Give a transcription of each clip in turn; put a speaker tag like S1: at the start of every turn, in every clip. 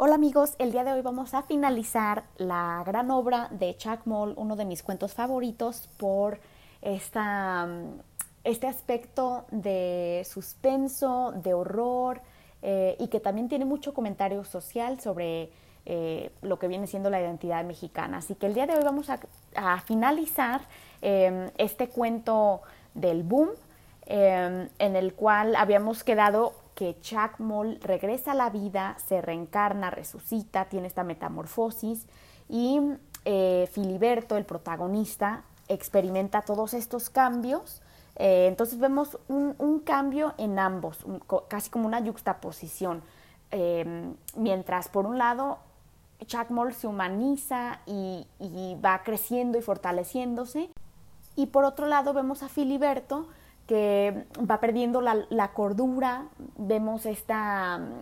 S1: Hola amigos, el día de hoy vamos a finalizar la gran obra de Chuck Moll, uno de mis cuentos favoritos por esta, este aspecto de suspenso, de horror eh, y que también tiene mucho comentario social sobre eh, lo que viene siendo la identidad mexicana. Así que el día de hoy vamos a, finalizar em, este cuento del boom em, en el cual habíamos quedado que Chuck Moll regresa a la vida, se reencarna, resucita, tiene esta metamorfosis y eh, Filiberto, el protagonista, experimenta todos estos cambios. Eh, entonces vemos un, cambio en ambos, casi como una yuxtaposición. Em, mientras por un lado Chuck Moll se humaniza y, va creciendo y fortaleciéndose, y por otro lado vemos a Filiberto que va perdiendo la, cordura, vemos esta mm,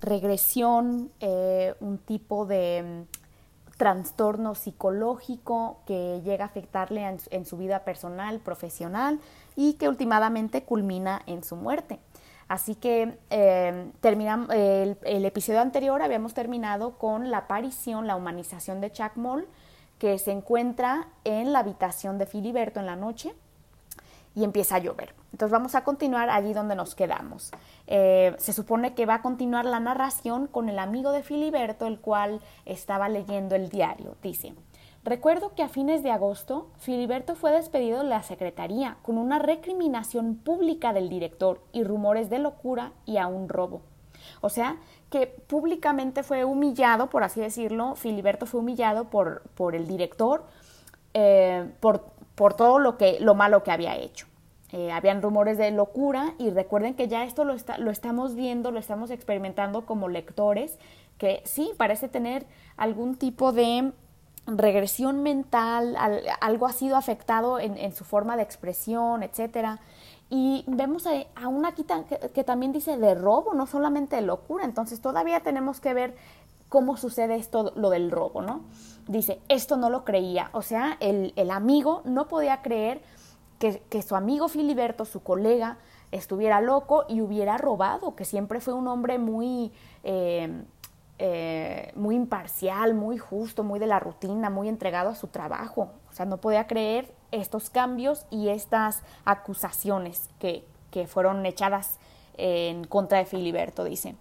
S1: regresión, eh, un tipo de mm, trastorno psicológico que llega a afectarle en, su vida personal, profesional y que últimamente culmina en su muerte. Así que eh, el, el, episodio anterior habíamos terminado con la aparición, la humanización de Chuck Moll, que se encuentra en la habitación de Filiberto en la noche y empieza a llover. Entonces vamos a continuar allí donde nos quedamos. Eh, se supone que va a continuar la narración con el amigo de Filiberto, el cual estaba leyendo el diario. Dice, recuerdo que a fines de agosto Filiberto fue despedido de la Secretaría con una recriminación pública del director y rumores de locura y a un robo. O sea, que públicamente fue humillado, por así decirlo, Filiberto fue humillado por, por el director, eh, por por todo lo, que, lo malo que había hecho. Eh, habían rumores de locura y recuerden que ya esto lo, lo estamos viendo, lo estamos experimentando como lectores, que sí, parece tener algún tipo de regresión mental, algo ha sido afectado en, su forma de expresión, etcétera. Y vemos a, una quita que, también dice de robo, no solamente de locura. Entonces todavía tenemos que ver cómo sucede esto, lo del robo, ¿no? Dice, esto no lo creía. O sea, el, amigo no podía creer que, su amigo Filiberto, su colega, estuviera loco y hubiera robado, que siempre fue un hombre muy, eh, eh, muy imparcial, muy justo, muy de la rutina, muy entregado a su trabajo. O sea, no podía creer estos cambios y estas acusaciones que, que fueron echadas en contra de Filiberto, dice.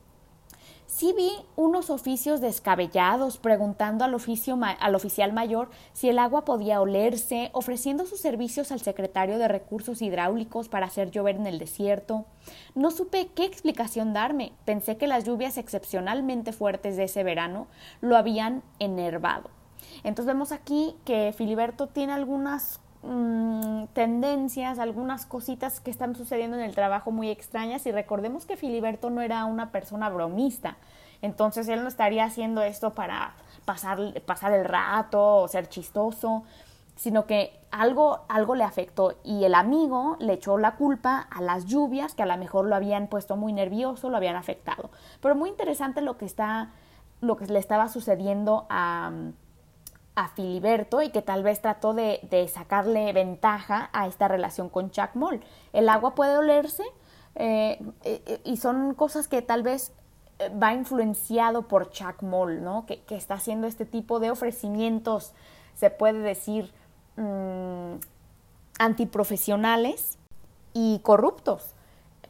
S1: Sí vi unos oficios descabellados preguntando al, oficio al oficial mayor si el agua podía olerse, ofreciendo sus servicios al secretario de Recursos Hidráulicos para hacer llover en el desierto. No supe qué explicación darme. Pensé que las lluvias excepcionalmente fuertes de ese verano lo habían enervado. Entonces vemos aquí que Filiberto tiene algunas Mm, tendencias, algunas cositas que están sucediendo en el trabajo muy extrañas y recordemos que Filiberto no era una persona bromista, entonces él no estaría haciendo esto para pasar, pasar el rato o ser chistoso, sino que algo, algo le afectó y el amigo le echó la culpa a las lluvias que a lo mejor lo habían puesto muy nervioso, lo habían afectado. Pero muy interesante lo que está, lo que le estaba sucediendo a a Filiberto y que tal vez trató de, sacarle ventaja a esta relación con Chuck Moll. El agua puede olerse eh, eh, y son cosas que tal vez eh, va influenciado por Chuck Moll, ¿no? Que, está haciendo este tipo de ofrecimientos, se puede decir, mm, antiprofesionales y corruptos,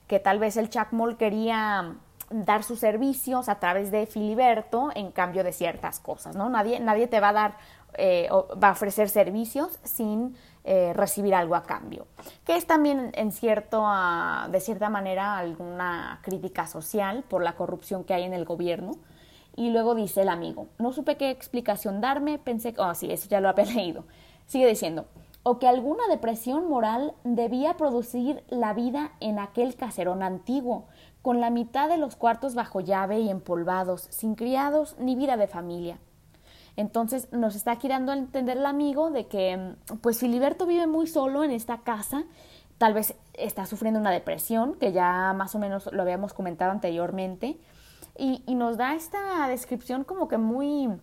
S1: que tal vez el Chuck Moll quería dar sus servicios a través de Filiberto en cambio de ciertas cosas, ¿no? Nadie, nadie te va a dar, eh, va a ofrecer servicios sin eh, recibir algo a cambio, que es también en cierto, de cierta manera alguna crítica social por la corrupción que hay en el gobierno. Y luego dice el amigo, no supe qué explicación darme, pensé, oh sí, eso ya lo había leído. Sigue diciendo, o que alguna depresión moral debía producir la vida en aquel caserón antiguo, con la mitad de los cuartos bajo llave y empolvados, sin criados ni vida de familia. Entonces nos está queriendo entender el amigo de que pues Filiberto vive muy solo en esta casa, tal vez está sufriendo una depresión, que ya más o menos lo habíamos comentado anteriormente, y, nos da esta descripción como que muy Mm,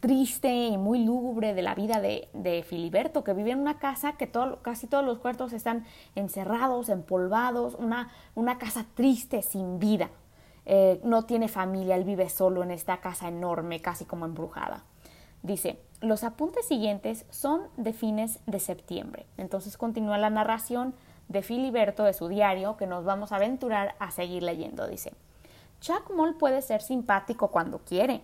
S1: triste y muy lúgubre de la vida de, Filiberto, que vive en una casa que casi todos los cuartos están encerrados, empolvados, una, una casa triste, sin vida. eh, no tiene familia, él vive solo en esta casa enorme, casi como embrujada. Dice, los apuntes siguientes son de fines de septiembre. Entonces continúa la narración de Filiberto de su diario que nos vamos a aventurar a seguir leyendo. Dice, Chuck Moll puede ser simpático cuando quiere.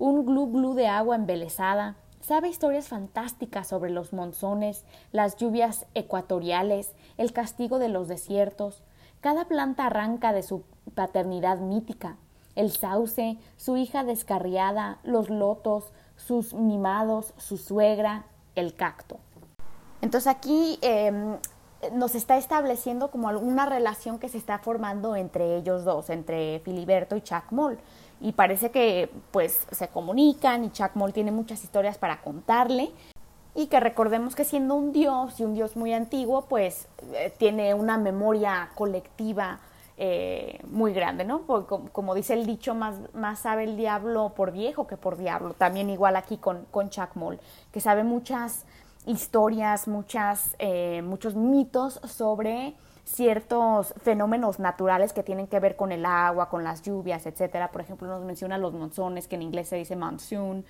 S1: Un glu glu de agua embelesada, sabe historias fantásticas sobre los monzones, las lluvias ecuatoriales, el castigo de los desiertos. Cada planta arranca de su paternidad mítica. El sauce, su hija descarriada, los lotos, sus mimados, su suegra, el cacto. Entonces aquí em, nos está estableciendo como alguna relación que se está formando entre ellos dos, entre Filiberto y Chuck Moll. Y parece que pues se comunican y Chuck Moll tiene muchas historias para contarle. Y que recordemos que siendo un dios y un dios muy antiguo, pues eh, tiene una memoria colectiva eh, muy grande, ¿no? como, dice el dicho, más, más sabe el diablo por viejo que por diablo. También igual aquí con, con Chuck Moll, que sabe muchas historias, muchas, eh, muchos mitos sobre ciertos fenómenos naturales que tienen que ver con el agua, con las lluvias, etcétera. Por ejemplo, nos menciona los monzones, que en inglés se dice monsoon,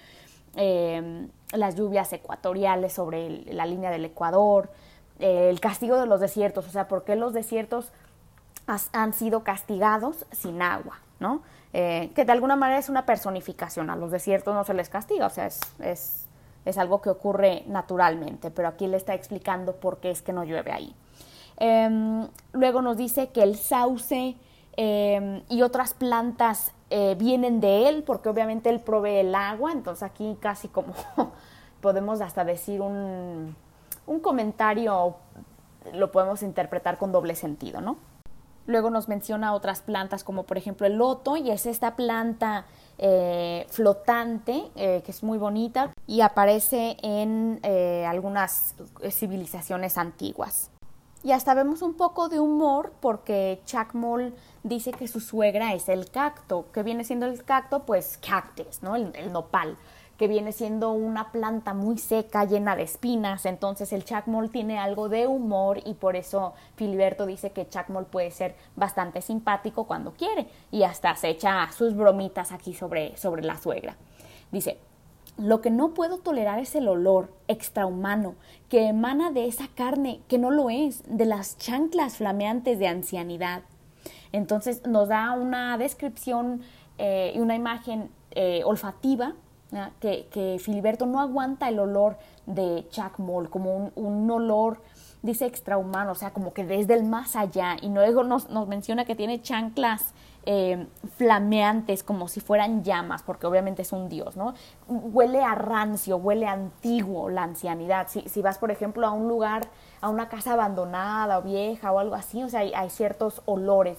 S1: eh, las lluvias ecuatoriales sobre la línea del Ecuador, el castigo de los desiertos, o sea, por qué los desiertos han sido castigados sin agua, ¿no? Eh, que de alguna manera es una personificación, a los desiertos no se les castiga, o sea, es, es, es, algo que ocurre naturalmente, pero aquí le está explicando por qué es que no llueve ahí. Em, luego nos dice que el sauce em, y otras plantas eh, vienen de él, porque obviamente él provee el agua, entonces aquí casi como podemos hasta decir un, un comentario, lo podemos interpretar con doble sentido, ¿no? Luego nos menciona otras plantas como por ejemplo el loto y es esta planta eh, flotante eh, que es muy bonita y aparece en algunas civilizaciones antiguas. Y hasta vemos un poco de humor porque Chuck Moll dice que su suegra es el cacto. que viene siendo el cacto? Pues cactus, ¿no? el nopal que viene siendo una planta muy seca, llena de espinas. Entonces el chacmol tiene algo de humor y por eso Filiberto dice que chacmol puede ser bastante simpático cuando quiere y hasta se echa sus bromitas aquí sobre, sobre la suegra. Dice, lo que no puedo tolerar es el olor extrahumano que emana de esa carne que no lo es, de las chanclas flameantes de ancianidad. Entonces nos da una descripción eh, y una imagen eh, olfativa que, Filiberto no aguanta el olor de Chuck Moll, como un, olor, dice, extrahumano, o sea, como que desde el más allá. Y luego nos, menciona que tiene chanclas eh, flameantes, como si fueran llamas, porque obviamente es un dios, ¿no? Huele a rancio, huele antiguo la ancianidad. Si, si vas, por ejemplo, a un lugar, a una casa abandonada o vieja o algo así, o sea, hay, ciertos olores.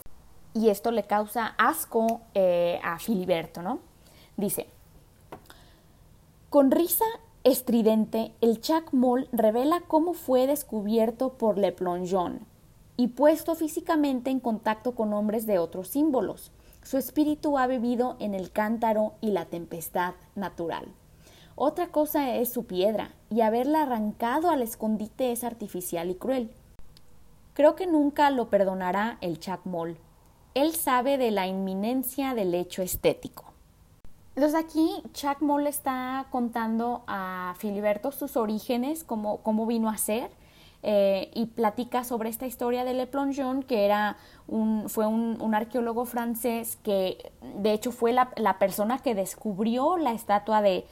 S1: Y esto le causa asco eh, a Filiberto, ¿no? Dice, con risa estridente, el Chuck Moll revela cómo fue descubierto por Le Plongeon y puesto físicamente en contacto con hombres de otros símbolos. Su espíritu ha vivido en el cántaro y la tempestad natural. Otra cosa es su piedra, y haberla arrancado al escondite es artificial y cruel. Creo que nunca lo perdonará el Chuck Moll. Él sabe de la inminencia del hecho estético. Entonces aquí Chuck Moll está contando a Filiberto sus orígenes, cómo, cómo vino a ser, eh, y platica sobre esta historia de Le Plongeon, que era un, fue un, arqueólogo francés que de hecho fue la, persona que descubrió la estatua de,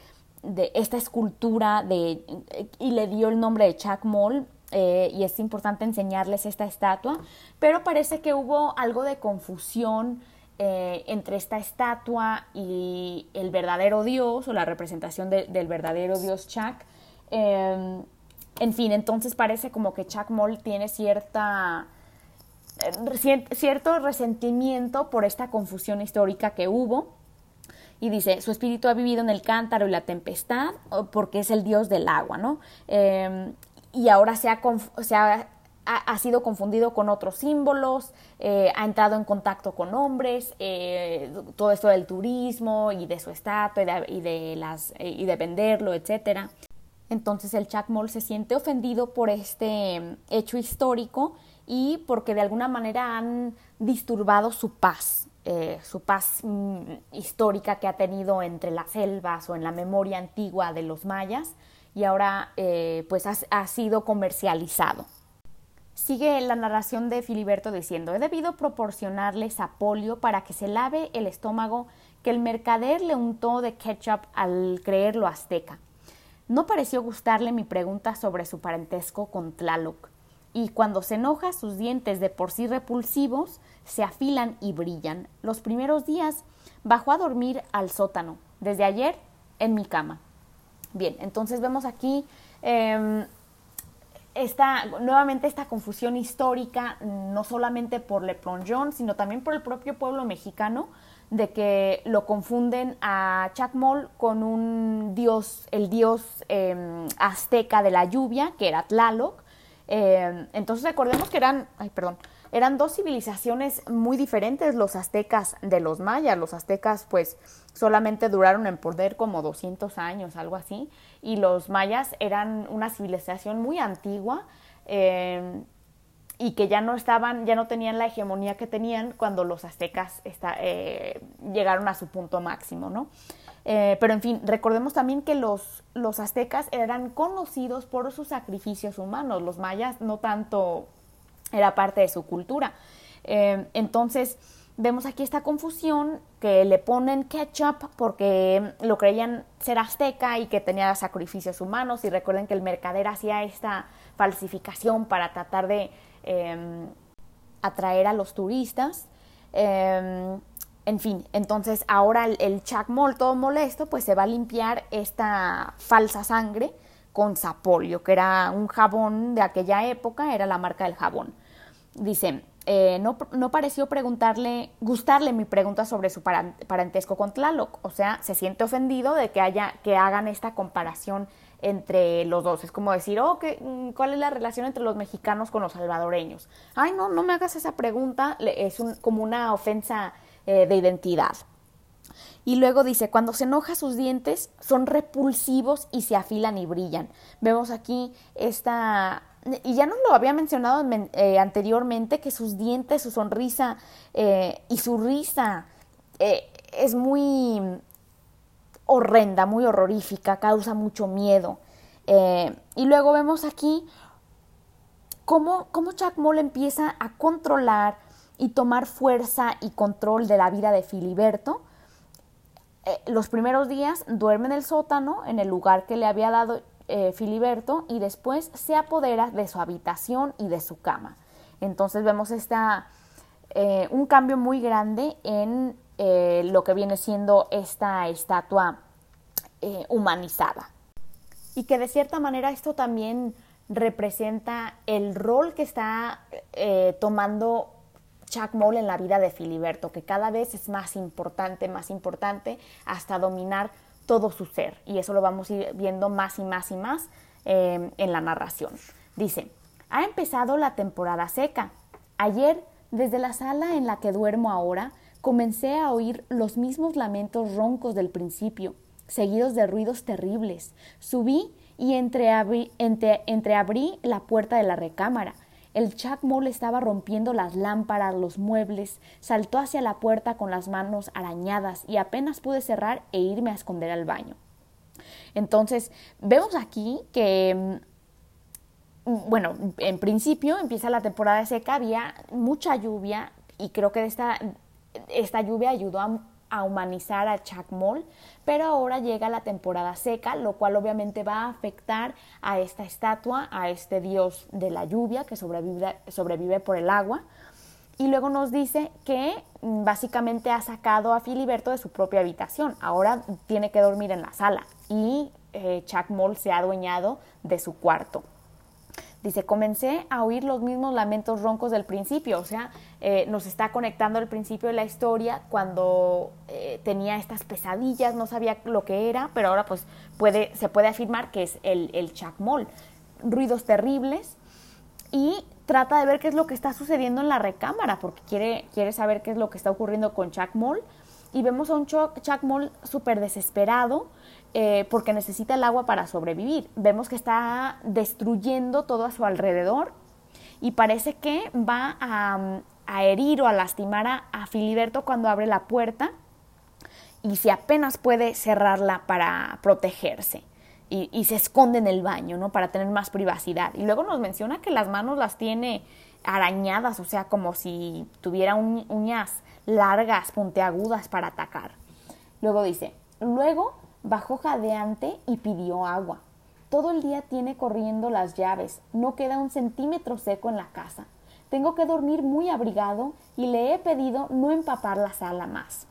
S1: de, esta escultura de, y le dio el nombre de Chuck Moll. Eh, y es importante enseñarles esta estatua, pero parece que hubo algo de confusión eh, entre esta estatua y el verdadero Dios o la representación del verdadero Dios Chuck. Em, en fin, entonces parece como que Chuck Moll tiene cierta, eh, cierto resentimiento por esta confusión histórica que hubo. Y dice, su espíritu ha vivido en el cántaro y la tempestad porque es el dios del agua, ¿no? Em, y ahora se ha, se ha ha, sido confundido con otros símbolos, eh, ha entrado en contacto con hombres, eh, todo esto del turismo y de su estatua y de, las, eh, y de venderlo, etc. Entonces el Chuck Moll se siente ofendido por este mm, hecho histórico y porque de alguna manera han disturbado su paz. eh, su paz mm, histórica que ha tenido entre las selvas o en la memoria antigua de los mayas y ahora eh, pues ha, sido comercializado. Sigue la narración de Filiberto diciendo, he debido proporcionarle sapolio para que se lave el estómago que el mercader le untó de ketchup al creerlo azteca. No pareció gustarle mi pregunta sobre su parentesco con Tlaloc, y cuando se enoja sus dientes de por sí repulsivos se afilan y brillan. Los primeros días bajó a dormir al sótano, desde ayer en mi cama. Bien, entonces vemos aquí em, esta, nuevamente esta confusión histórica, no solamente por Le Plongeon, sino también por el propio pueblo mexicano, de que lo confunden a Chacmol con un dios, el dios em, azteca de la lluvia, que era Tlaloc. Em, entonces recordemos que eran, ay, perdón, eran dos civilizaciones muy diferentes los aztecas de los mayas. Los aztecas pues solamente duraron en poder como 200 años, algo así, y los mayas eran una civilización muy antigua em, y que ya no estaban, ya no tenían la hegemonía que tenían cuando los aztecas eh, llegaron a su punto máximo, ¿no? Eh, pero en fin, recordemos también que los, los aztecas eran conocidos por sus sacrificios humanos, los mayas no tanto era parte de su cultura. Eh, entonces, vemos aquí esta confusión que le ponen ketchup porque lo creían ser azteca y que tenía sacrificios humanos y recuerden que el mercader hacía esta falsificación para tratar de em, atraer a los turistas. Em, en fin, entonces ahora el, el chacmol todo molesto pues se va a limpiar esta falsa sangre con Sapolio, que era un jabón de aquella época, era la marca del jabón. Dice, eh, no, no, pareció preguntarle, gustarle mi pregunta sobre su parentesco con Tlaloc, o sea, se siente ofendido de que haya, que hagan esta comparación entre los dos. Es como decir, oh, mm, ¿cuál es la relación entre los mexicanos con los salvadoreños? Ay, no, no me hagas esa pregunta, es como una ofensa eh, de identidad. Y luego dice, cuando se enoja sus dientes son repulsivos y se afilan y brillan. Vemos aquí esta... Y ya nos lo había mencionado eh, anteriormente, que sus dientes, su sonrisa eh, y su risa es muy horrenda, muy horrorífica, causa mucho miedo. y luego vemos aquí cómo, cómo Chuck Moll empieza a controlar y tomar fuerza y control de la vida de Filiberto eh, los primeros días duerme en el sótano, en el lugar que le había dado eh, Filiberto, y después se apodera de su habitación y de su cama. Entonces vemos esta, eh, un cambio muy grande en lo que viene siendo esta estatua humanizada. Y que de cierta manera esto también representa el rol que está tomando Chuck Moll en la vida de Filiberto, que cada vez es más importante, más importante, hasta dominar todo su ser. Y eso lo vamos a ir viendo más y más y más eh, en la narración. Dice, ha empezado la temporada seca. Ayer, desde la sala en la que duermo ahora, comencé a oír los mismos lamentos roncos del principio, seguidos de ruidos terribles. Subí y entreabrí, la puerta de la recámara el Moll estaba rompiendo las lámparas, los muebles, saltó hacia la puerta con las manos arañadas y apenas pude cerrar e irme a esconder al baño. Entonces, vemos aquí que, mm, bueno, en principio empieza la temporada seca, había mucha lluvia y creo que esta, esta lluvia ayudó a humanizar a Chacmol, pero ahora llega la temporada seca, lo cual obviamente va a afectar a esta estatua, a este dios de la lluvia que sobrevive, sobrevive por el agua. Y luego nos dice que mm, básicamente ha sacado a Filiberto de su propia habitación. Ahora tiene que dormir en la sala y eh, Chacmol se ha adueñado de su cuarto. Dice, comencé a oír los mismos lamentos roncos del principio, o sea, eh, nos está conectando al principio de la historia cuando eh, tenía estas pesadillas, no sabía lo que era, pero ahora pues puede, se puede afirmar que es el, el chacmol. Ruidos terribles y trata de ver qué es lo que está sucediendo en la recámara, porque quiere, quiere saber qué es lo que está ocurriendo con Chacmol. Y vemos a un Chacmol súper desesperado, eh, porque necesita el agua para sobrevivir. Vemos que está destruyendo todo a su alrededor y parece que va a, herir o a lastimar a, Filiberto cuando abre la puerta y si apenas puede cerrarla para protegerse. Y, se esconde en el baño, ¿no? Para tener más privacidad. Y luego nos menciona que las manos las tiene arañadas, o sea, como si tuviera uñas largas, puntiagudas para atacar. Luego dice, luego bajó jadeante y pidió agua. Todo el día tiene corriendo las llaves, no queda un centímetro seco en la casa. Tengo que dormir muy abrigado y le he pedido no empapar la sala más.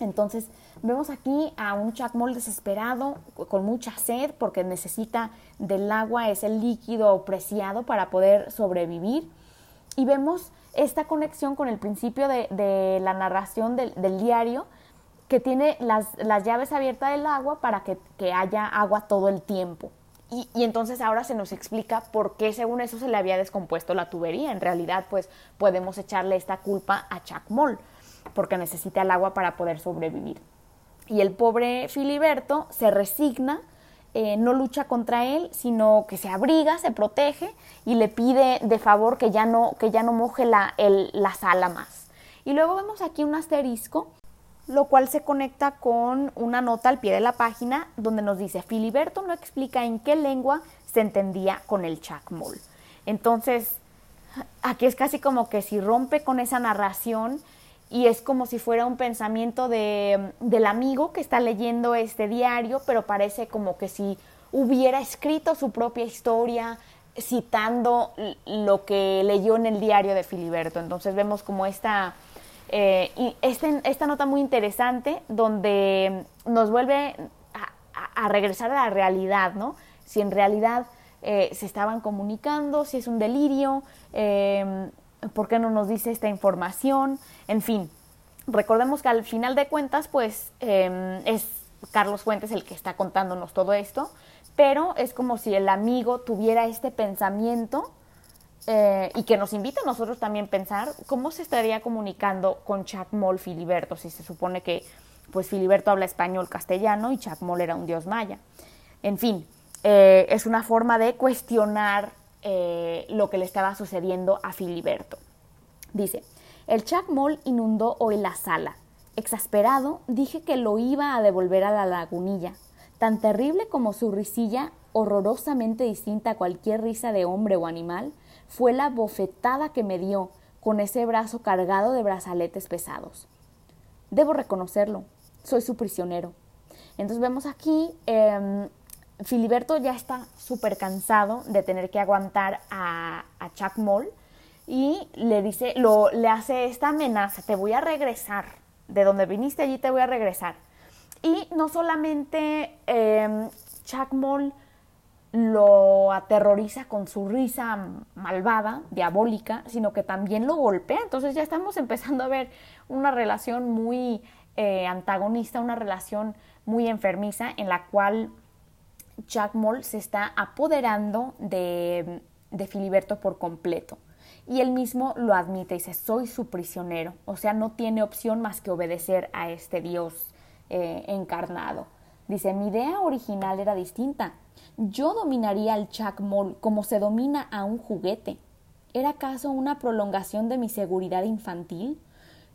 S1: Entonces vemos aquí a un chacmol desesperado, con mucha sed, porque necesita del agua, es el líquido preciado para poder sobrevivir. Y vemos esta conexión con el principio de, la narración del, diario, que tiene las, llaves abiertas del agua para que, haya agua todo el tiempo. Y, y, entonces ahora se nos explica por qué según eso se le había descompuesto la tubería. En realidad, pues podemos echarle esta culpa a Chacmol porque necesita el agua para poder sobrevivir. Y el pobre Filiberto se resigna, eh, no lucha contra él, sino que se abriga, se protege y le pide de favor que ya no, que ya no moje la, la sala más. Y luego vemos aquí un asterisco, lo cual se conecta con una nota al pie de la página donde nos dice, Filiberto no explica en qué lengua se entendía con el chacmol. Entonces, aquí es casi como que si rompe con esa narración y es como si fuera un pensamiento de, del amigo que está leyendo este diario, pero parece como que si hubiera escrito su propia historia citando lo que leyó en el diario de Filiberto. Entonces vemos como esta, eh, y este, esta nota muy interesante donde nos vuelve a, regresar a la realidad, ¿no? Si en realidad eh, se estaban comunicando, si es un delirio, eh, ¿por qué no nos dice esta información? En fin, recordemos que al final de cuentas, pues em, es Carlos Fuentes el que está contándonos todo esto, pero es como si el amigo tuviera este pensamiento eh, y que nos invita a nosotros también a pensar cómo se estaría comunicando con Chacmol Filiberto, si se supone que pues Filiberto habla español castellano y Chacmol era un dios maya. En fin, eh, es una forma de cuestionar eh, lo que le estaba sucediendo a Filiberto. Dice, el chacmol inundó hoy la sala. Exasperado, dije que lo iba a devolver a la lagunilla. Tan terrible como su risilla, horrorosamente distinta a cualquier risa de hombre o animal, fue la bofetada que me dio con ese brazo cargado de brazaletes pesados. Debo reconocerlo, soy su prisionero. Entonces vemos aquí em, Filiberto ya está súper cansado de tener que aguantar a, Chuck Moll y le dice, lo, le hace esta amenaza, te voy a regresar, de donde viniste allí te voy a regresar. Y no solamente eh, Chuck Moll lo aterroriza con su risa malvada, diabólica, sino que también lo golpea. Entonces ya estamos empezando a ver una relación muy eh, antagonista, una relación muy enfermiza en la cual Jack Moll se está apoderando de, Filiberto por completo. Y él mismo lo admite dice, soy su prisionero. O sea, no tiene opción más que obedecer a este Dios eh, encarnado. Dice, mi idea original era distinta. Yo dominaría al Jack Moll como se domina a un juguete. ¿Era acaso una prolongación de mi seguridad infantil?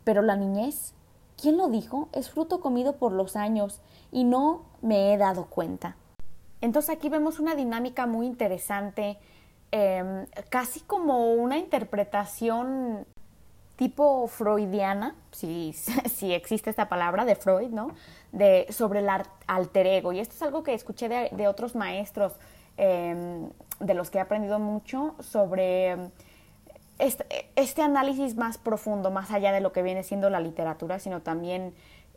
S1: Pero la niñez, ¿quién lo dijo? Es fruto comido por los años y no me he dado cuenta. Entonces aquí vemos una dinámica muy interesante, em, casi como una interpretación tipo freudiana, si, si, existe esta palabra de Freud, ¿no? De, sobre el alter ego. Y esto es algo que escuché de, otros maestros em, de los que he aprendido mucho sobre este, este, análisis más profundo, más allá de lo que viene siendo la literatura, sino también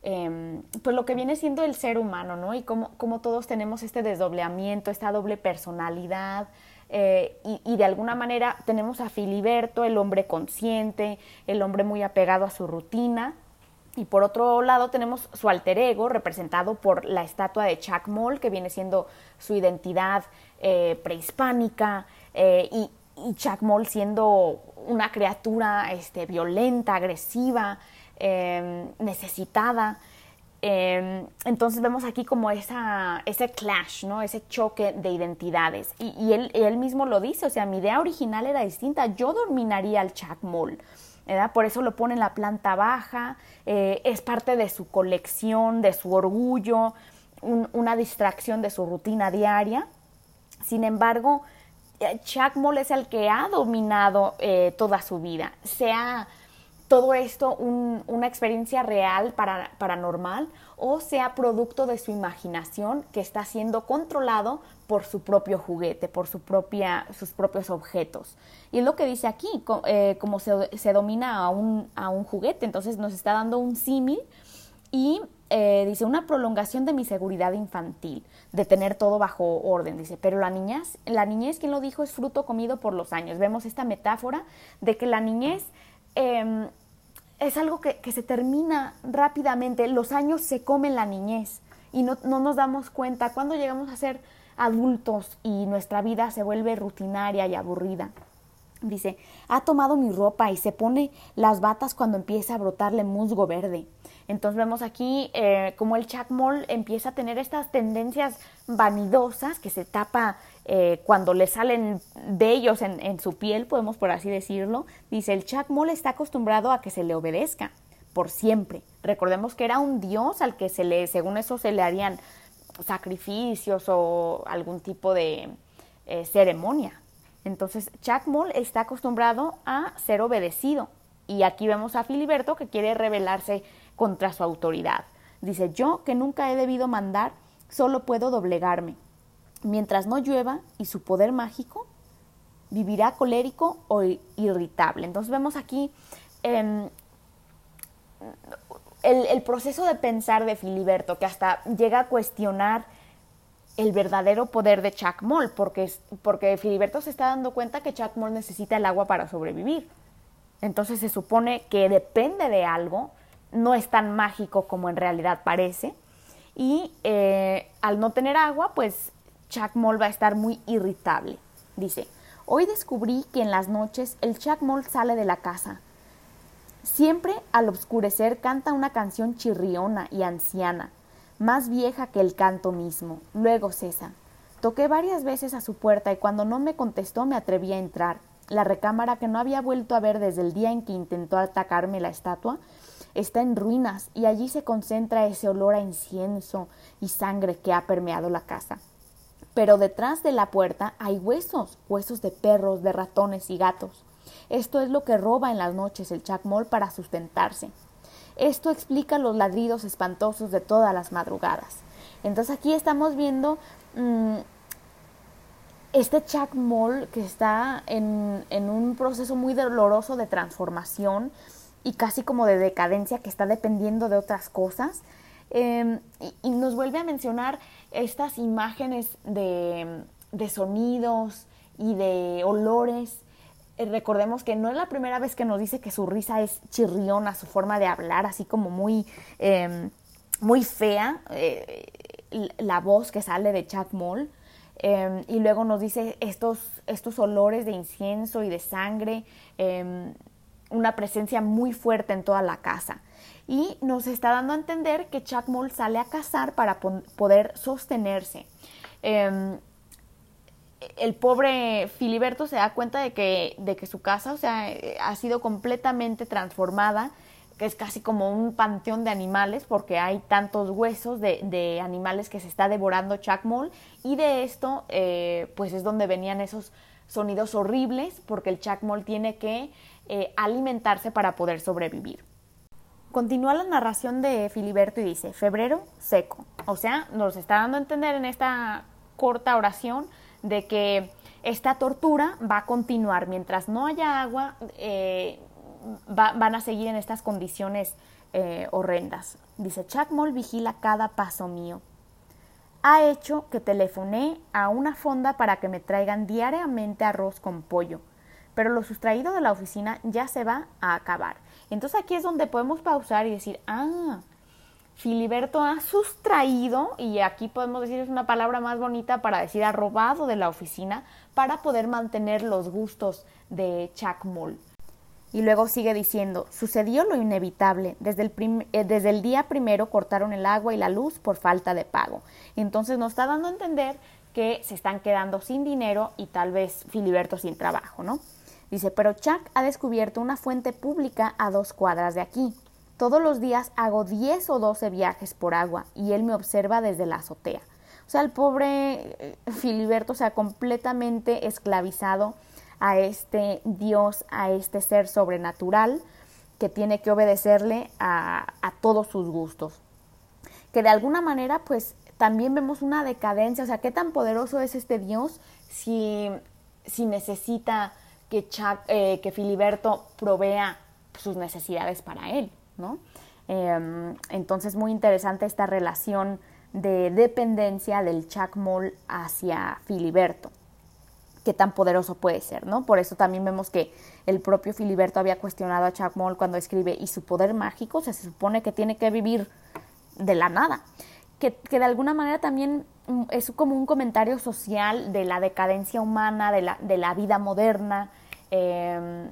S1: Em, pues lo que viene siendo el ser humano, ¿no? Y cómo, todos tenemos este desdoblamiento, esta doble personalidad, eh, y, de alguna manera tenemos a Filiberto, el hombre consciente, el hombre muy apegado a su rutina, y por otro lado tenemos su alter ego, representado por la estatua de Chuck Moll, que viene siendo su identidad eh, prehispánica, eh, y, Chuck Moll siendo una criatura este, violenta, agresiva, necesitada. Em, entonces vemos aquí como ese clash, ¿no? ese choque de identidades. Y, él, mismo lo dice, o sea, mi idea original era distinta. Yo dominaría al Chuck Moll. Por eso lo pone en la planta baja, eh, es parte de su colección, de su orgullo, una distracción de su rutina diaria. Sin embargo, eh, Chuck Moll es el que ha dominado eh, toda su vida. Sea todo esto una experiencia real, para, paranormal, o sea producto de su imaginación que está siendo controlado por su propio juguete, por su propia, sus propios objetos. Y es lo que dice aquí, eh, como se, domina a un, a un, juguete, entonces nos está dando un símil y eh, dice una prolongación de mi seguridad infantil, de tener todo bajo orden, dice, pero la niñez, la niñez, quien lo dijo, es fruto comido por los años. Vemos esta metáfora de que la niñez... Em, es algo que, que, se termina rápidamente, los años se comen la niñez y no, no nos damos cuenta cuando llegamos a ser adultos y nuestra vida se vuelve rutinaria y aburrida. Dice, ha tomado mi ropa y se pone las batas cuando empieza a brotarle musgo verde. Entonces vemos aquí eh, como el chacmol empieza a tener estas tendencias vanidosas que se tapa eh, cuando le salen vellos en, en, su piel, podemos por así decirlo. Dice, el chacmol está acostumbrado a que se le obedezca por siempre. Recordemos que era un dios al que se le, según eso, se le harían sacrificios o algún tipo de eh, ceremonia. Entonces, Chacmol está acostumbrado a ser obedecido. Y aquí vemos a Filiberto que quiere rebelarse contra su autoridad. Dice, yo que nunca he debido mandar, solo puedo doblegarme. Mientras no llueva y su poder mágico, vivirá colérico o irritable. Entonces vemos aquí em, el, proceso de pensar de Filiberto, que hasta llega a cuestionar el verdadero poder de Chacmol, porque, porque Filiberto se está dando cuenta que Chacmol necesita el agua para sobrevivir. Entonces se supone que depende de algo, no es tan mágico como en realidad parece, y eh, al no tener agua, pues Chacmol va a estar muy irritable. Dice, hoy descubrí que en las noches el Chacmol sale de la casa, Siempre al oscurecer canta una canción chirriona y anciana, más vieja que el canto mismo. Luego cesa. Toqué varias veces a su puerta y cuando no me contestó me atreví a entrar. La recámara que no había vuelto a ver desde el día en que intentó atacarme la estatua está en ruinas y allí se concentra ese olor a incienso y sangre que ha permeado la casa. Pero detrás de la puerta hay huesos, huesos de perros, de ratones y gatos. Esto es lo que roba en las noches el chacmol para sustentarse. Esto explica los ladridos espantosos de todas las madrugadas. Entonces aquí estamos viendo mm, este chacmol que está en, un proceso muy doloroso de transformación y casi como de decadencia que está dependiendo de otras cosas. Em, y, nos vuelve a mencionar estas imágenes de, sonidos y de olores recordemos que no es la primera vez que nos dice que su risa es chirriona, su forma de hablar, así como muy, em, muy fea, eh, la voz que sale de Chuck Moll. Em, y luego nos dice estos, estos olores de incienso y de sangre, em, una presencia muy fuerte en toda la casa. Y nos está dando a entender que Chuck Moll sale a cazar para poder sostenerse el pobre Filiberto se da cuenta de que, de que su casa, o sea, ha sido completamente transformada, que es casi como un panteón de animales, porque hay tantos huesos de, animales que se está devorando Chacmol, y de esto, eh, pues es donde venían esos sonidos horribles, porque el Chacmol tiene que eh, alimentarse para poder sobrevivir. Continúa la narración de Filiberto y dice, febrero seco, o sea, nos está dando a entender en esta corta oración de que esta tortura va a continuar mientras no haya agua, eh, van a seguir en estas condiciones eh, horrendas. Dice, Chacmol vigila cada paso mío. Ha hecho que telefoné a una fonda para que me traigan diariamente arroz con pollo, pero lo sustraído de la oficina ya se va a acabar. Entonces aquí es donde podemos pausar y decir, ah, Filiberto ha sustraído, y aquí podemos decir es una palabra más bonita para decir ha robado de la oficina para poder mantener los gustos de Chuck Moll. Y luego sigue diciendo, sucedió lo inevitable. Desde el, eh, desde el día primero cortaron el agua y la luz por falta de pago. Entonces nos está dando a entender que se están quedando sin dinero y tal vez Filiberto sin trabajo, ¿no? Dice, pero Chuck ha descubierto una fuente pública a dos cuadras de aquí. Todos los días hago 10 o 12 viajes por agua y él me observa desde la azotea. O sea, el pobre eh, Filiberto se ha completamente esclavizado a este Dios, a este ser sobrenatural que tiene que obedecerle a, a todos sus gustos. Que de alguna manera, pues también vemos una decadencia, o sea, qué tan poderoso es este Dios si, si necesita que, eh, que Filiberto provea sus necesidades para él, ¿no? Em, entonces, muy interesante esta relación de dependencia del Chacmol hacia Filiberto. Qué tan poderoso puede ser, ¿no? Por eso también vemos que el propio Filiberto había cuestionado a Chacmol cuando escribe, ¿y su poder mágico? O sea, se supone que tiene que vivir de la nada que, de alguna manera también mm, es como un comentario social de la decadencia humana, de la, de la vida moderna, em,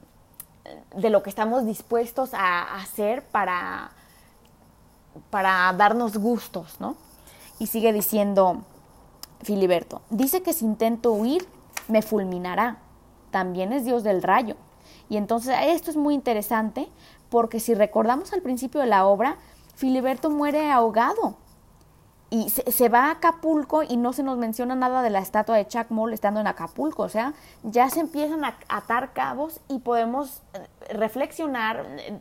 S1: de lo que estamos dispuestos a hacer para, para darnos gustos, ¿no? Y sigue diciendo Filiberto, dice que si intento huir, me fulminará. También es Dios del rayo. Y entonces esto es muy interesante porque si recordamos al principio de la obra, Filiberto muere ahogado y se, va a Acapulco y no se nos menciona nada de la estatua de Chuck Moll estando en Acapulco. O sea, ya se empiezan a atar cabos y podemos eh, reflexionar, eh,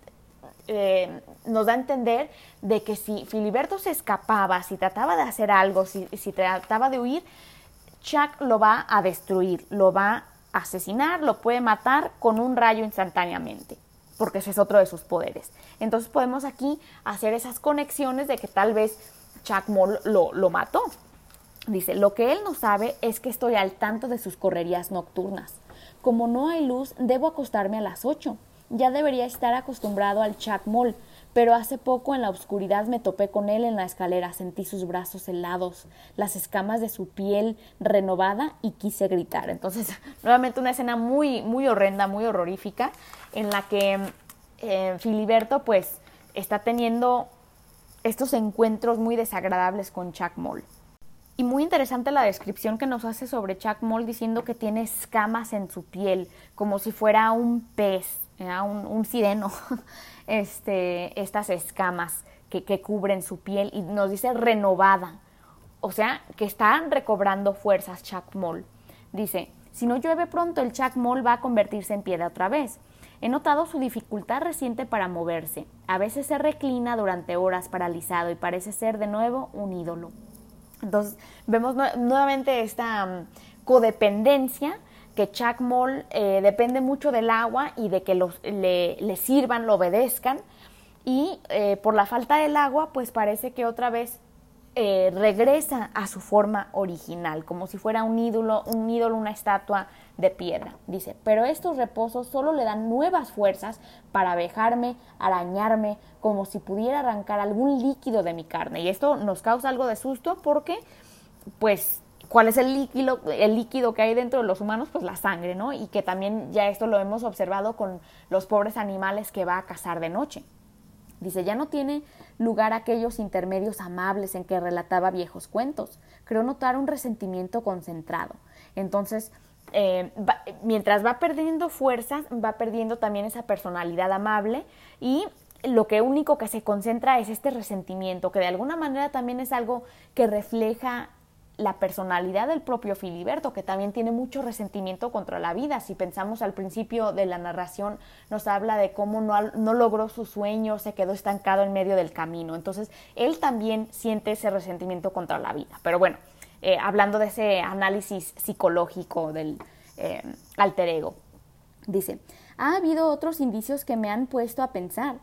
S1: eh, nos da a entender de que si Filiberto se escapaba, si trataba de hacer algo, si, si trataba de huir, Chuck lo va a destruir, lo va a asesinar, lo puede matar con un rayo instantáneamente porque ese es otro de sus poderes. Entonces podemos aquí hacer esas conexiones de que tal vez Chuck Moll lo, mató. Dice, lo que él no sabe es que estoy al tanto de sus correrías nocturnas. Como no hay luz, debo acostarme a las ocho. Ya debería estar acostumbrado al Chuck Moll, pero hace poco en la oscuridad me topé con él en la escalera, sentí sus brazos helados, las escamas de su piel renovada y quise gritar. Entonces, nuevamente una escena muy, muy horrenda, muy horrorífica, en la que eh, Filiberto pues está teniendo estos encuentros muy desagradables con Chuck Moll. Y muy interesante la descripción que nos hace sobre Chuck Moll diciendo que tiene escamas en su piel, como si fuera un pez, un, un, sireno, este, estas escamas que, cubren su piel y nos dice renovada, o sea, que están recobrando fuerzas Chuck Moll. Dice, si no llueve pronto el Chuck Moll va a convertirse en piedra otra vez. He notado su dificultad reciente para moverse. A veces se reclina durante horas paralizado y parece ser de nuevo un ídolo. Entonces vemos nuevamente esta mm, codependencia que Chuck Moll eh, depende mucho del agua y de que le, sirvan, lo obedezcan. Y eh, por la falta del agua, pues parece que otra vez eh, regresa a su forma original, como si fuera un ídolo, un ídolo, una estatua de piedra. Dice, pero estos reposos solo le dan nuevas fuerzas para abejarme, arañarme, como si pudiera arrancar algún líquido de mi carne. Y esto nos causa algo de susto porque, pues, ¿cuál es el líquido, el líquido que hay dentro de los humanos? Pues la sangre, ¿no? Y que también ya esto lo hemos observado con los pobres animales que va a cazar de noche. Dice, ya no tiene lugar aquellos intermedios amables en que relataba viejos cuentos. Creo notar un resentimiento concentrado. Entonces, eh, mientras va perdiendo fuerzas, va perdiendo también esa personalidad amable y lo que único que se concentra es este resentimiento, que de alguna manera también es algo que refleja la personalidad del propio Filiberto, que también tiene mucho resentimiento contra la vida. Si pensamos al principio de la narración, nos habla de cómo no, no logró su sueño, se quedó estancado en medio del camino. Entonces, él también siente ese resentimiento contra la vida. Pero bueno, eh, hablando de ese análisis psicológico del eh, alter ego, dice, ha habido otros indicios que me han puesto a pensar.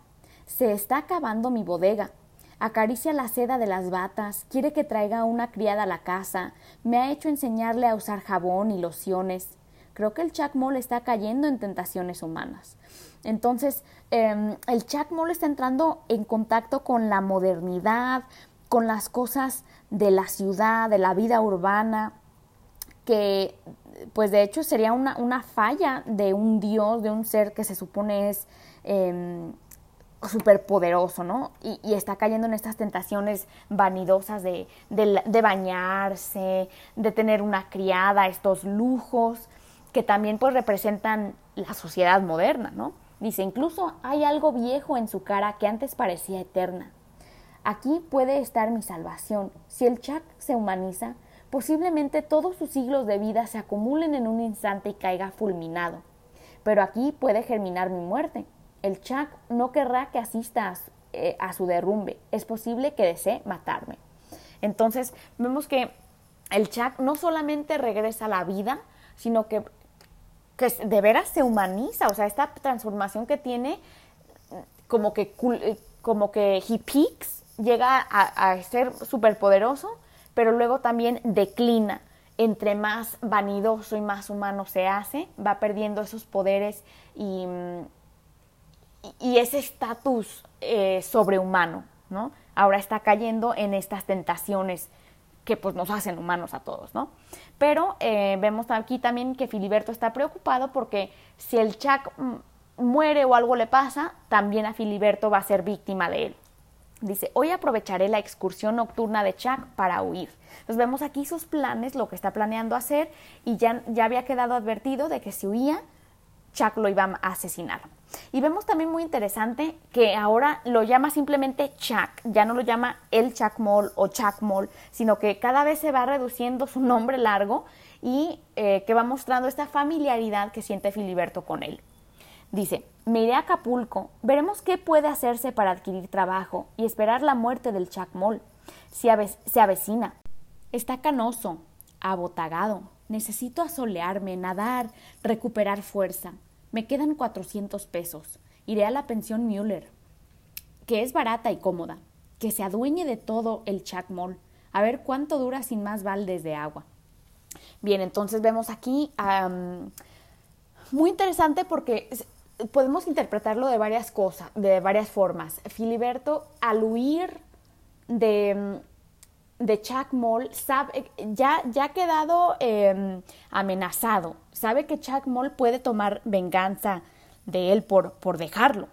S1: Se está acabando mi bodega acaricia la seda de las batas, quiere que traiga una criada a la casa, me ha hecho enseñarle a usar jabón y lociones. Creo que el Chacmol está cayendo en tentaciones humanas. Entonces, em, el Chacmol está entrando en contacto con la modernidad, con las cosas de la ciudad, de la vida urbana, que pues de hecho sería una, una falla de un dios, de un ser que se supone es em, súper poderoso, ¿no? Y, está cayendo en estas tentaciones vanidosas de, bañarse, de tener una criada, estos lujos, que también pues representan la sociedad moderna, ¿no? Dice, incluso hay algo viejo en su cara que antes parecía eterna. Aquí puede estar mi salvación. Si el Chuck se humaniza, posiblemente todos sus siglos de vida se acumulen en un instante y caiga fulminado. Pero aquí puede germinar mi muerte. El Chuck no querrá que asista eh, a su derrumbe. Es posible que desee matarme. Entonces, vemos que el Chuck no solamente regresa a la vida, sino que, que de veras se humaniza. O sea, esta transformación que tiene, como que, eh, como que he peaks, llega a, a ser superpoderoso, pero luego también declina. Entre más vanidoso y más humano se hace, va perdiendo esos poderes y, y ese estatus eh, sobrehumano, ¿no? Ahora está cayendo en estas tentaciones que pues nos hacen humanos a todos, ¿no? Pero eh, vemos aquí también que Filiberto está preocupado porque si el Chuck muere o algo le pasa, también a Filiberto va a ser víctima de él. Dice, hoy aprovecharé la excursión nocturna de Chuck para huir. Entonces vemos aquí sus planes, lo que está planeando hacer y ya, ya había quedado advertido de que si huía, Chuck lo iba a asesinar. Y vemos también muy interesante que ahora lo llama simplemente Chuck, ya no lo llama el Chuck Moll o Chuck Moll, sino que cada vez se va reduciendo su nombre largo y eh, que va mostrando esta familiaridad que siente Filiberto con él. Dice, me iré a Acapulco, veremos qué puede hacerse para adquirir trabajo y esperar la muerte del chacmol. Se, se avecina. Está canoso, abotagado. Necesito asolearme, nadar, recuperar fuerza. Me quedan 400 pesos. Iré a la pensión Müller, que es barata y cómoda. Que se adueñe de todo el chacmol. A ver cuánto dura sin más baldes de agua. Bien, entonces vemos aquí muy interesante porque podemos interpretarlo de varias cosas, de varias formas. Filiberto, al huir de, de Chuck Moll, sabe, ya, ya ha quedado em, amenazado. Sabe que Chuck Moll puede tomar venganza de él por, por dejarlo.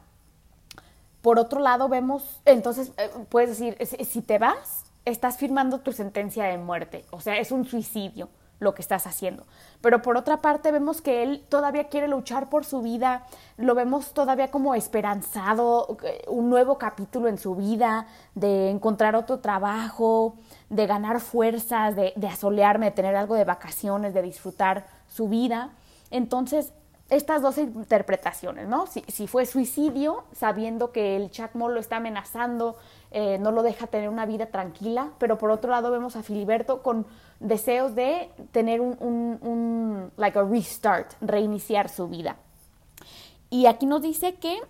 S1: Por otro lado, vemos, entonces, eh, puedes decir, si te vas, estás firmando tu sentencia de muerte. O sea, es un suicidio lo que estás haciendo. Pero por otra parte vemos que él todavía quiere luchar por su vida, lo vemos todavía como esperanzado, un nuevo capítulo en su vida, de encontrar otro trabajo, de ganar fuerzas, de, de asolearme, de tener algo de vacaciones, de disfrutar su vida. Entonces, estas dos interpretaciones, ¿no? Si, si, fue suicidio, sabiendo que el Chacmol lo está amenazando, eh, no lo deja tener una vida tranquila, pero por otro lado vemos a Filiberto con deseos de tener un, un, like a restart, reiniciar su vida. Y aquí nos dice que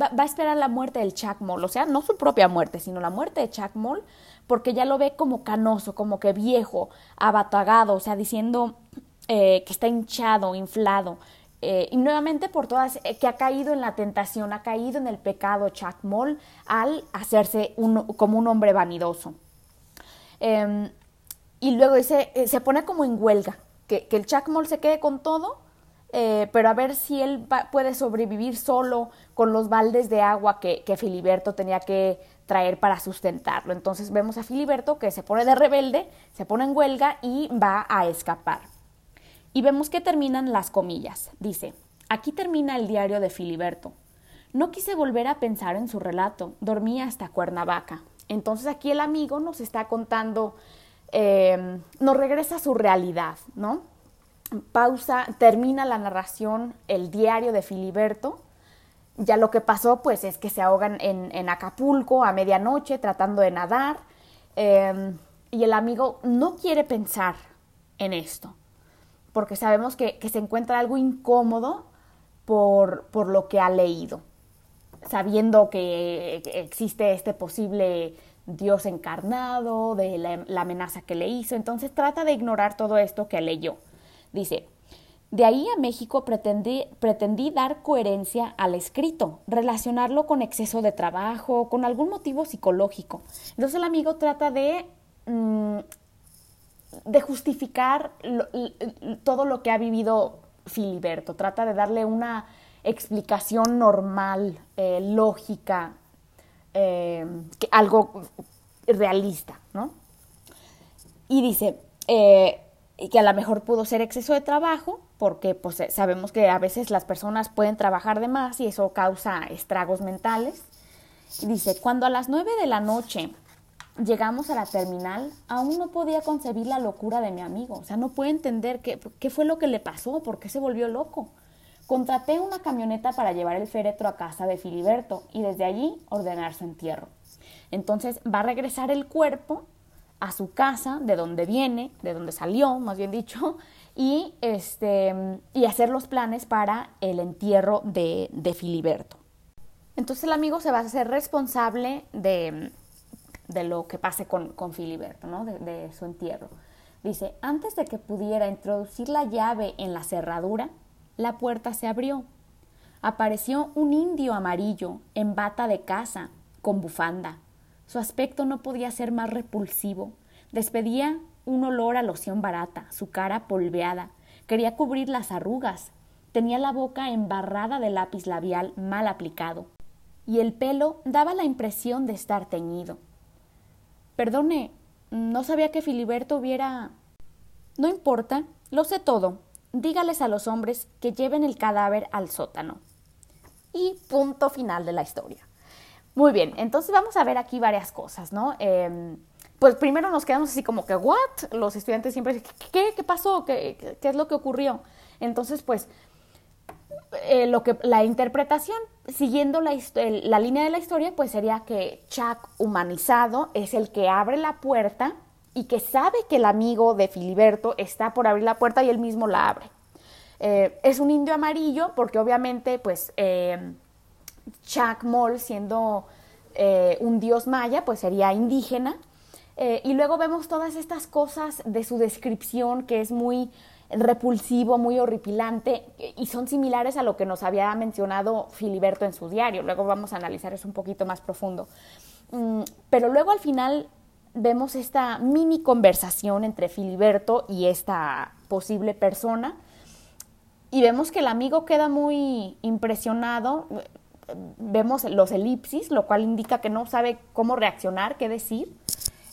S1: va, a esperar la muerte del Chacmol, o sea, no su propia muerte, sino la muerte de Chacmol, porque ya lo ve como canoso, como que viejo, abatagado, o sea, diciendo eh, que está hinchado, inflado. Eh, y nuevamente por todas, eh, que ha caído en la tentación, ha caído en el pecado Chacmol al hacerse como un hombre vanidoso. Em, y luego dice, se pone como en huelga, que, el Chacmol se quede con todo, pero a ver si él puede sobrevivir solo con los baldes de agua que, que Filiberto tenía que traer para sustentarlo. Entonces vemos a Filiberto que se pone de rebelde, se pone en huelga y va a escapar. Y vemos que terminan las comillas. Dice, aquí termina el diario de Filiberto. No quise volver a pensar en su relato, dormí hasta Cuernavaca. Entonces aquí el amigo nos está contando, eh, nos regresa a su realidad, ¿no? Pausa, termina la narración, el diario de Filiberto. Ya lo que pasó, pues, es que se ahogan en, Acapulco a medianoche tratando de nadar. Eh, y el amigo no quiere pensar en esto porque sabemos que, se encuentra algo incómodo por, por, lo que ha leído, sabiendo que existe este posible Dios encarnado, de la, amenaza que le hizo, entonces trata de ignorar todo esto que leyó. Dice, de ahí a México pretendí, dar coherencia al escrito, relacionarlo con exceso de trabajo, con algún motivo psicológico. Entonces el amigo trata de mm, de justificar todo lo que ha vivido Filiberto, trata de darle una explicación normal, eh, lógica, eh, algo realista, ¿no? Y dice, eh, y que a lo mejor pudo ser exceso de trabajo, porque pues eh, sabemos que a veces las personas pueden trabajar de más y eso causa estragos mentales. Y dice, cuando a las nueve de la noche llegamos a la terminal, aún no podía concebir la locura de mi amigo, o sea, no puede entender qué, qué fue lo que le pasó, por qué se volvió loco. Contraté una camioneta para llevar el féretro a casa de Filiberto y desde allí ordenar su entierro. Entonces va a regresar el cuerpo a su casa, de donde viene, de donde salió, más bien dicho, y, este, y hacer los planes para el entierro de, de Filiberto. Entonces el amigo se va a hacer responsable de, de lo que pase con, con Filiberto, ¿no? de, de su entierro. Dice, antes de que pudiera introducir la llave en la cerradura, la puerta se abrió. Apareció un indio amarillo en bata de casa, con bufanda, su aspecto no podía ser más repulsivo. Despedía un olor a loción barata, su cara polveada. Quería cubrir las arrugas. Tenía la boca embarrada de lápiz labial mal aplicado. Y el pelo daba la impresión de estar teñido. Perdone, no sabía que Filiberto hubiera. No importa, lo sé todo. Dígales a los hombres que lleven el cadáver al sótano. Y punto final de la historia. Muy bien, entonces vamos a ver aquí varias cosas, ¿no? Em, pues primero nos quedamos así como que, ¿what? Los estudiantes siempre dicen, ¿qué, qué pasó? ¿Qué, ¿Qué, es lo que ocurrió? Entonces, pues, eh, lo que, la interpretación, siguiendo la, la línea de la historia, pues sería que Chuck humanizado es el que abre la puerta y que sabe que el amigo de Filiberto está por abrir la puerta y él mismo la abre. Eh, es un indio amarillo porque obviamente, pues, eh, Chuck Moll siendo eh, un dios maya, pues sería indígena. Eh, y luego vemos todas estas cosas de su descripción que es muy repulsivo, muy horripilante y son similares a lo que nos había mencionado Filiberto en su diario. Luego vamos a analizar eso un poquito más profundo. Mm, pero luego al final vemos esta mini conversación entre Filiberto y esta posible persona y vemos que el amigo queda muy impresionado, vemos los elipsis, lo cual indica que no sabe cómo reaccionar, qué decir,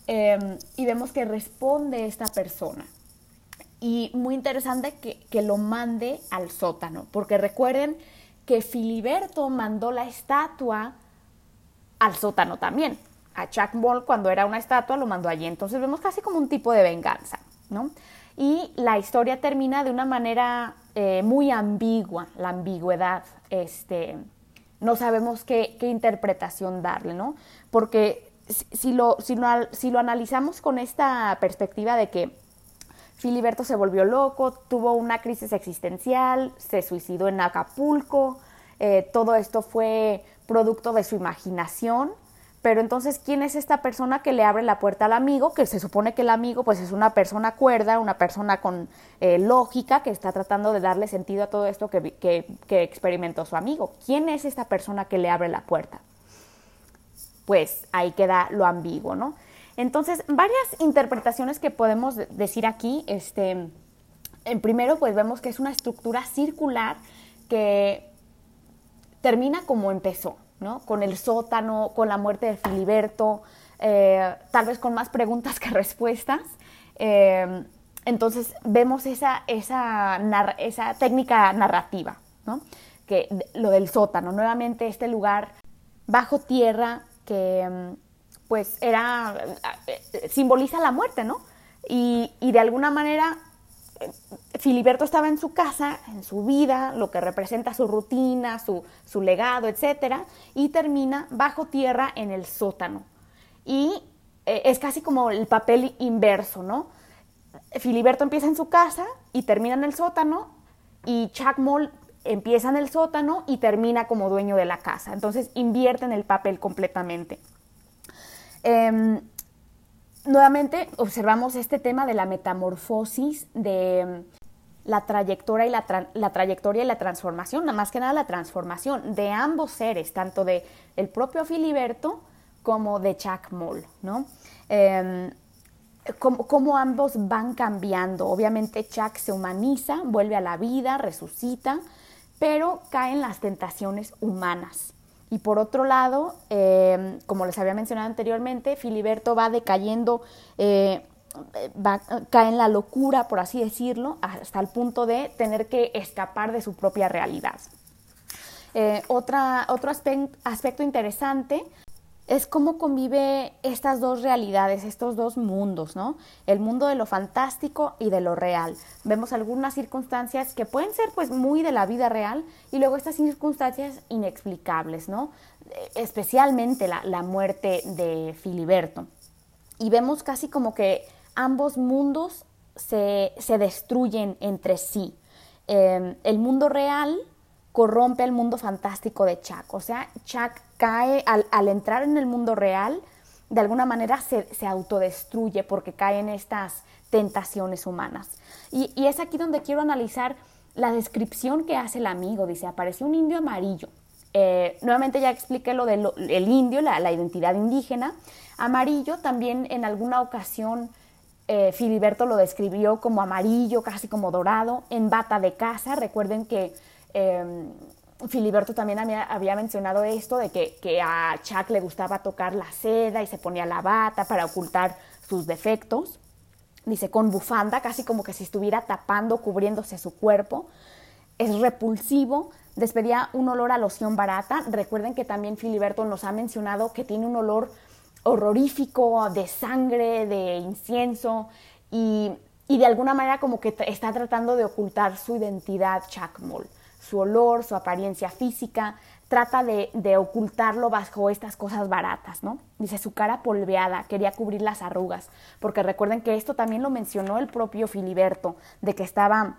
S1: eh, y vemos que responde esta persona. Y muy interesante que, que, lo mande al sótano, porque recuerden que Filiberto mandó la estatua al sótano también. A Chuck Ball cuando era una estatua lo mandó allí. Entonces vemos casi como un tipo de venganza, ¿no? Y la historia termina de una manera eh, muy ambigua, la ambigüedad, este, no sabemos qué, qué interpretación darle, ¿no? Porque si lo, si, lo, si lo analizamos con esta perspectiva de que Filiberto se volvió loco, tuvo una crisis existencial, se suicidó en Acapulco, eh, todo esto fue producto de su imaginación, pero entonces, ¿quién es esta persona que le abre la puerta al amigo? Que se supone que el amigo pues es una persona cuerda, una persona con eh, lógica que está tratando de darle sentido a todo esto que, que, que experimentó su amigo. ¿Quién es esta persona que le abre la puerta? Pues ahí queda lo ambiguo, ¿no? Entonces, varias interpretaciones que podemos decir aquí, este, en primero pues vemos que es una estructura circular que termina como empezó, ¿no? Con el sótano, con la muerte de Filiberto, eh, tal vez con más preguntas que respuestas. Eh, entonces vemos esa, esa, esa técnica narrativa, ¿no? Que lo del sótano, nuevamente este lugar bajo tierra que pues era, eh, simboliza la muerte, ¿no? Y, y de alguna manera Filiberto estaba en su casa, en su vida, lo que representa su rutina, su, su legado, etc. Y termina bajo tierra en el sótano. Y eh, es casi como el papel inverso, ¿no? Filiberto empieza en su casa y termina en el sótano y Chuck Moll empieza en el sótano y termina como dueño de la casa. Entonces invierten el papel completamente. Eh, nuevamente observamos este tema de la metamorfosis, de mm, la trayectoria y la, la, trayectoria y la transformación, más que nada la transformación de ambos seres, tanto de el propio Filiberto como de Chuck Moll, ¿no? Eh, cómo, ambos van cambiando. Obviamente Chuck se humaniza, vuelve a la vida, resucita, pero caen las tentaciones humanas. Y por otro lado, eh, como les había mencionado anteriormente, Filiberto va decayendo eh, eh, cae en la locura, por así decirlo, hasta el punto de tener que escapar de su propia realidad. Eh, otro aspecto interesante es cómo convive estas dos realidades, estos dos mundos, ¿no? El mundo de lo fantástico y de lo real. Vemos algunas circunstancias que pueden ser pues muy de la vida real y luego estas circunstancias inexplicables, ¿no? Especialmente la, muerte de Filiberto. Y vemos casi como que ambos mundos se, destruyen entre sí. Eh, el mundo real corrompe el mundo fantástico de Chuck. O sea, Chuck cae al, entrar en el mundo real, de alguna manera se, autodestruye porque cae en estas tentaciones humanas. Y, es aquí donde quiero analizar la descripción que hace el amigo. Dice, apareció un indio amarillo. Eh, nuevamente ya expliqué lo del indio, la, identidad indígena. Amarillo también en alguna ocasión eh, Filiberto lo describió como amarillo, casi como dorado, en bata de casa. Recuerden que eh, Filiberto también había, mencionado esto de que, a Chuck le gustaba tocar la seda y se ponía la bata para ocultar sus defectos. Dice, con bufanda, casi como que si estuviera tapando, cubriéndose su cuerpo. Es repulsivo, despedía un olor a loción barata. Recuerden que también Filiberto nos ha mencionado que tiene un olor horrorífico de sangre, de incienso y, de alguna manera como que está tratando de ocultar su identidad Chuck Moll su olor, su apariencia física, trata de, ocultarlo bajo estas cosas baratas, ¿no? Dice su cara polveada, quería cubrir las arrugas, porque recuerden que esto también lo mencionó el propio Filiberto, de que estaba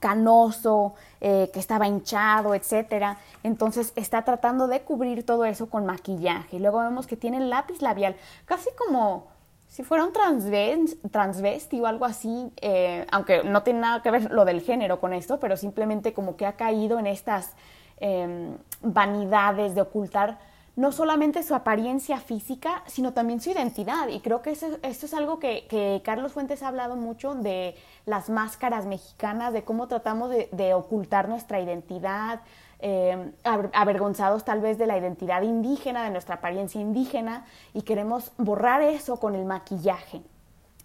S1: canoso, eh, que estaba hinchado, etcétera. Entonces está tratando de cubrir todo eso con maquillaje. Luego vemos que tiene lápiz labial, casi como si fuera un transvesti o algo así, eh, aunque no tiene nada que ver lo del género con esto, pero simplemente como que ha caído en estas em, vanidades de ocultar no solamente su apariencia física, sino también su identidad. Y creo que eso, esto es algo que, Carlos Fuentes ha hablado mucho de las máscaras mexicanas, de cómo tratamos de ocultar nuestra identidad, eh, avergonzados tal vez de la identidad indígena, de nuestra apariencia indígena, y queremos borrar eso con el maquillaje.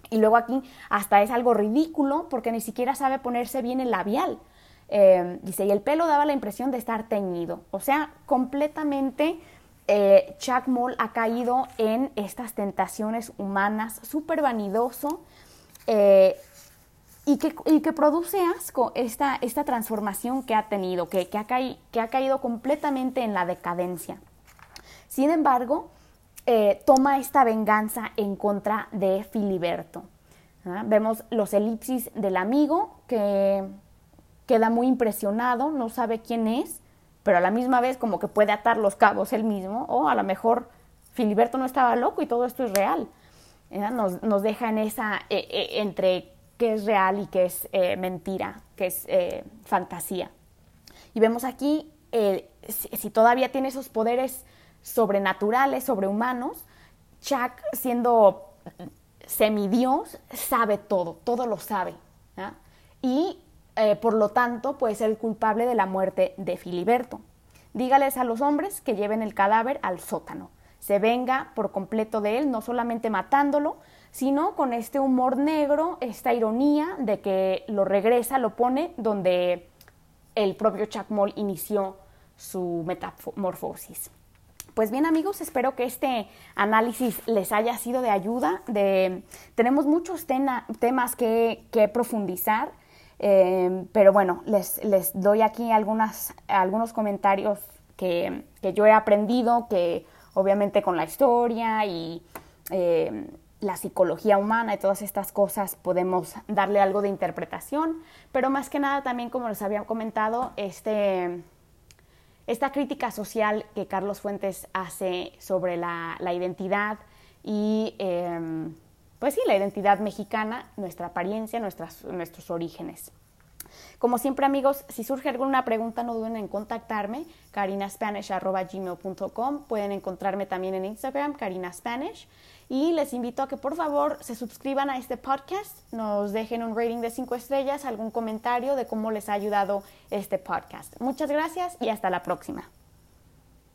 S1: Y luego aquí hasta es algo ridículo porque ni siquiera sabe ponerse bien el labial. Eh, dice, y el pelo daba la impresión de estar teñido. O sea, completamente eh, Chuck Moll ha caído en estas tentaciones humanas, súper vanidoso. Y que, produce asco esta, esta transformación que ha tenido, que, ha que, ha caído completamente en la decadencia. Sin embargo, eh, toma esta venganza en contra de Filiberto. Vemos los elipsis del amigo que queda muy impresionado, no sabe quién es, pero a la misma vez como que puede atar los cabos él mismo, o a lo mejor Filiberto no estaba loco y todo esto es real. Nos, deja en esa, eh, eh, entre qué es real y qué es eh, mentira, qué es eh, fantasía. Y vemos aquí, eh, si, todavía tiene esos poderes sobrenaturales, sobrehumanos, Chuck, siendo semidios, sabe todo, todo lo sabe. Y por lo tanto puede ser el culpable de la muerte de Filiberto. Dígales a los hombres que lleven el cadáver al sótano. Se venga por completo de él, no solamente matándolo, sino con este humor negro, esta ironía de que lo regresa, lo pone donde el propio Chuck Moll inició su metamorfosis. Pues bien amigos, espero que este análisis les haya sido de ayuda. De, tenemos muchos temas que, profundizar, eh, pero bueno, les, doy aquí algunas, algunos comentarios que, yo he aprendido, que obviamente con la historia y eh, la psicología humana y todas estas cosas podemos darle algo de interpretación, pero más que nada también, como les había comentado, este, esta crítica social que Carlos Fuentes hace sobre la, identidad y, em, pues sí, la identidad mexicana, nuestra apariencia, nuestras, nuestros orígenes. Como siempre amigos, si surge alguna pregunta no duden en contactarme, carinaspanish.gmail.com. Pueden encontrarme también en Instagram, carinaspanish. Y les invito a que por favor se suscriban a este podcast, nos dejen un rating de 5 estrellas, algún comentario de cómo les ha ayudado este podcast. Muchas gracias y hasta la próxima.